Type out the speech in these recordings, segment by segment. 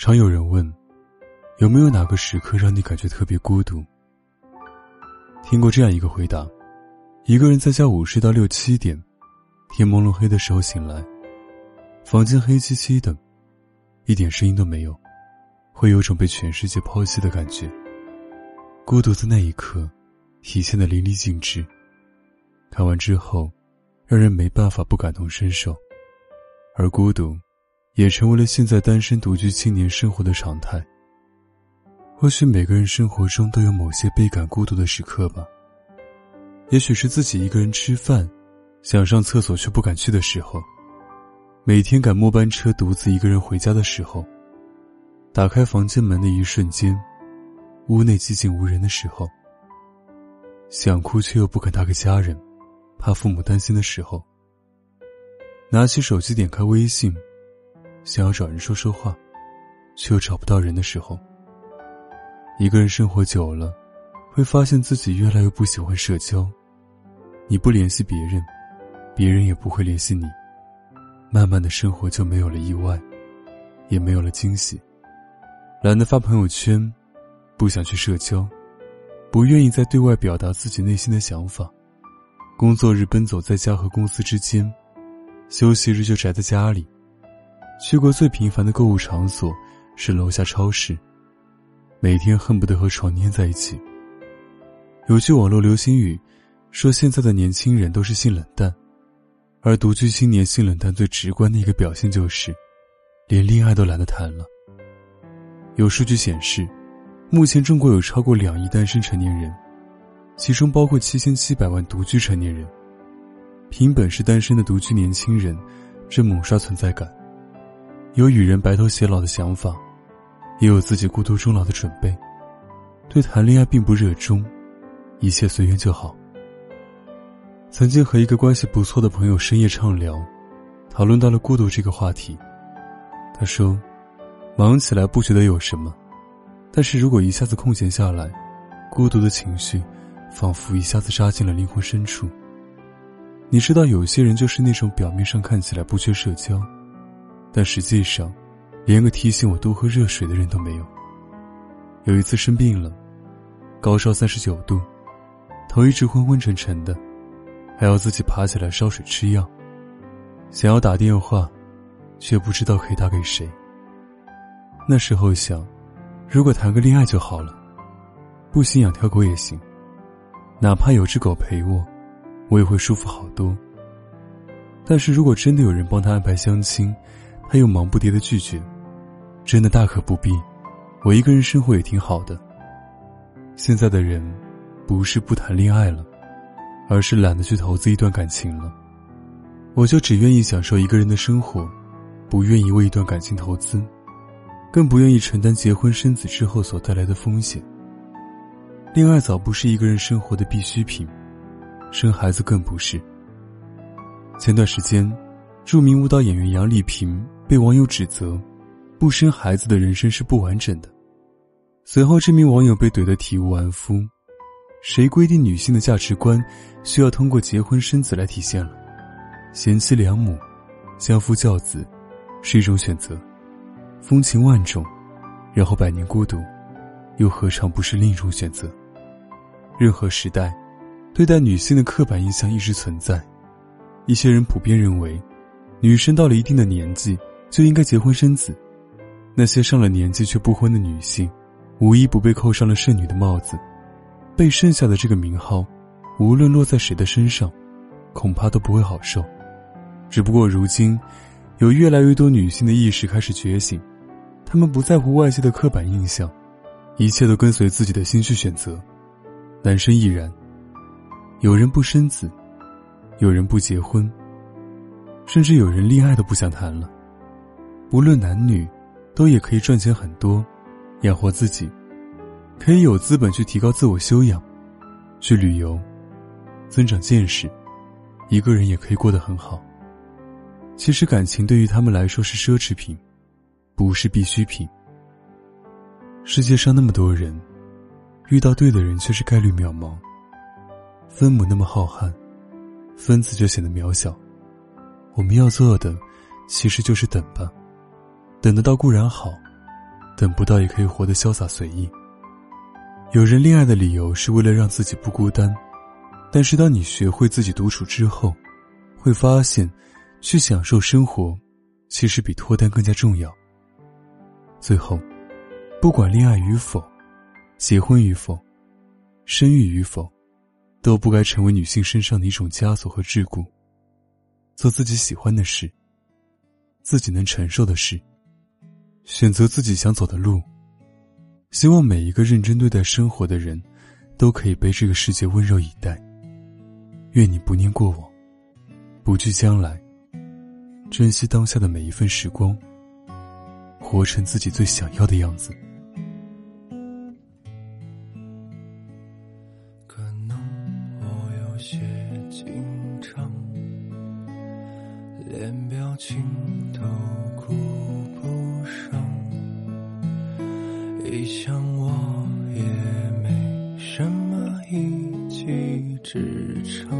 常有人问，有没有哪个时刻让你感觉特别孤独？听过这样一个回答：一个人在家午睡到六七点，天朦胧黑的时候醒来，房间黑漆漆的，一点声音都没有，会有种被全世界抛弃的感觉。孤独在那一刻，体现的淋漓尽致。看完之后，让人没办法不感同身受。而孤独，也成为了现在单身独居青年生活的常态。或许每个人生活中都有某些倍感孤独的时刻吧。也许是自己一个人吃饭，想上厕所却不敢去的时候；每天赶末班车独自一个人回家的时候；打开房间门的一瞬间。屋内寂静无人的时候，想哭却又不肯打给家人，怕父母担心的时候，拿起手机点开微信，想要找人说说话，却又找不到人的时候，一个人生活久了，会发现自己越来越不喜欢社交。你不联系别人，别人也不会联系你，慢慢的生活就没有了意外，也没有了惊喜，懒得发朋友圈。不想去社交，不愿意再对外表达自己内心的想法。工作日奔走在家和公司之间，休息日就宅在家里。去过最频繁的购物场所是楼下超市，每天恨不得和床粘在一起。有句网络流行语，说现在的年轻人都是性冷淡，而独居青年性冷淡最直观的一个表现就是，连恋爱都懒得谈了。有数据显示。目前，中国有超过两亿单身成年人，其中包括七千七百万独居成年人。凭本事单身的独居年轻人，正猛刷存在感，有与人白头偕老的想法，也有自己孤独终老的准备。对谈恋爱并不热衷，一切随缘就好。曾经和一个关系不错的朋友深夜畅聊，讨论到了孤独这个话题。他说：“忙起来不觉得有什么。”但是如果一下子空闲下来，孤独的情绪，仿佛一下子扎进了灵魂深处。你知道，有些人就是那种表面上看起来不缺社交，但实际上，连个提醒我多喝热水的人都没有。有一次生病了，高烧三十九度，头一直昏昏沉沉的，还要自己爬起来烧水吃药。想要打电话，却不知道可以打给谁。那时候想。如果谈个恋爱就好了，不行养条狗也行，哪怕有只狗陪我，我也会舒服好多。但是如果真的有人帮他安排相亲，他又忙不迭的拒绝，真的大可不必，我一个人生活也挺好的。现在的人，不是不谈恋爱了，而是懒得去投资一段感情了。我就只愿意享受一个人的生活，不愿意为一段感情投资。更不愿意承担结婚生子之后所带来的风险。恋爱早不是一个人生活的必需品，生孩子更不是。前段时间，著名舞蹈演员杨丽萍被网友指责，不生孩子的人生是不完整的。随后，这名网友被怼得体无完肤。谁规定女性的价值观需要通过结婚生子来体现了？贤妻良母，相夫教子，是一种选择。风情万种，然后百年孤独，又何尝不是另一种选择？任何时代，对待女性的刻板印象一直存在。一些人普遍认为，女生到了一定的年纪就应该结婚生子。那些上了年纪却不婚的女性，无一不被扣上了剩女的帽子。被剩下的这个名号，无论落在谁的身上，恐怕都不会好受。只不过如今，有越来越多女性的意识开始觉醒。她们不在乎外界的刻板印象，一切都跟随自己的心去选择。男生亦然。有人不生子，有人不结婚，甚至有人恋爱都不想谈了。无论男女，都也可以赚钱很多，养活自己，可以有资本去提高自我修养，去旅游，增长见识。一个人也可以过得很好。其实感情对于他们来说是奢侈品，不是必需品。世界上那么多人，遇到对的人却是概率渺茫。分母那么浩瀚，分子就显得渺小。我们要做的，其实就是等吧。等得到固然好，等不到也可以活得潇洒随意。有人恋爱的理由是为了让自己不孤单，但是当你学会自己独处之后，会发现，去享受生活，其实比脱单更加重要。最后，不管恋爱与否，结婚与否，生育与否。都不该成为女性身上的一种枷锁和桎梏。做自己喜欢的事，自己能承受的事，选择自己想走的路。希望每一个认真对待生活的人，都可以被这个世界温柔以待。愿你不念过往，不惧将来，珍惜当下的每一份时光，活成自己最想要的样子。可能我有些紧张，连表情驰骋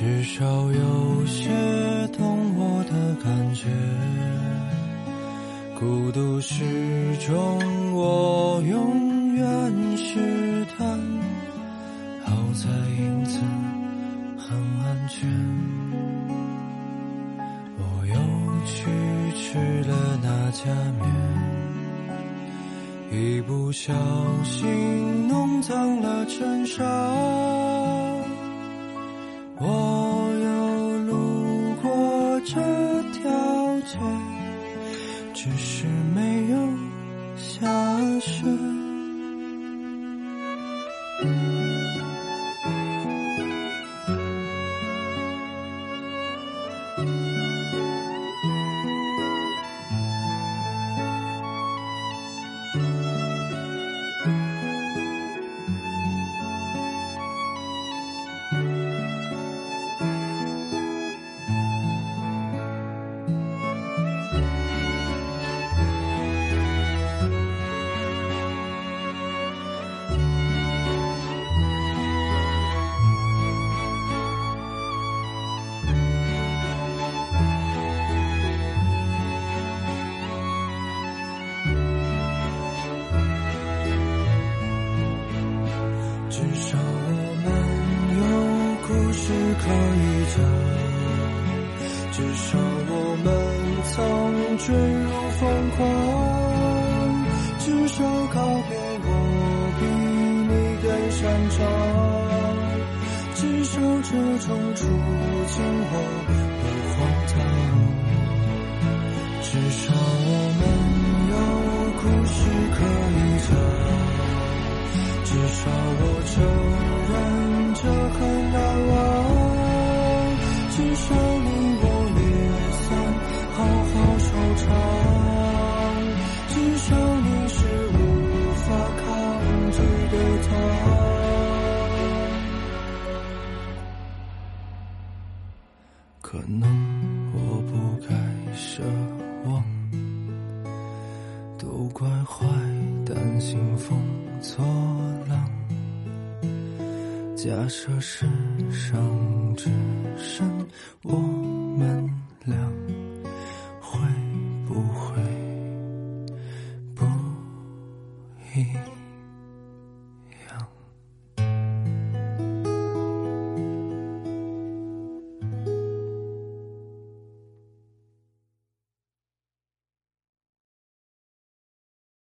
至少有些懂我的感觉。孤独始终，我永远是他。好在影子很安全，我又去吃了那家面，一不小心弄脏了衬衫。只是没有下雪。至少我们曾坠入疯狂。至少告别我比你更擅长。至少这种处境我不荒唐。至少我们有故事可以讲。至少可能我不该奢望，都怪坏担心风错浪。假设世上只剩我们俩，会不会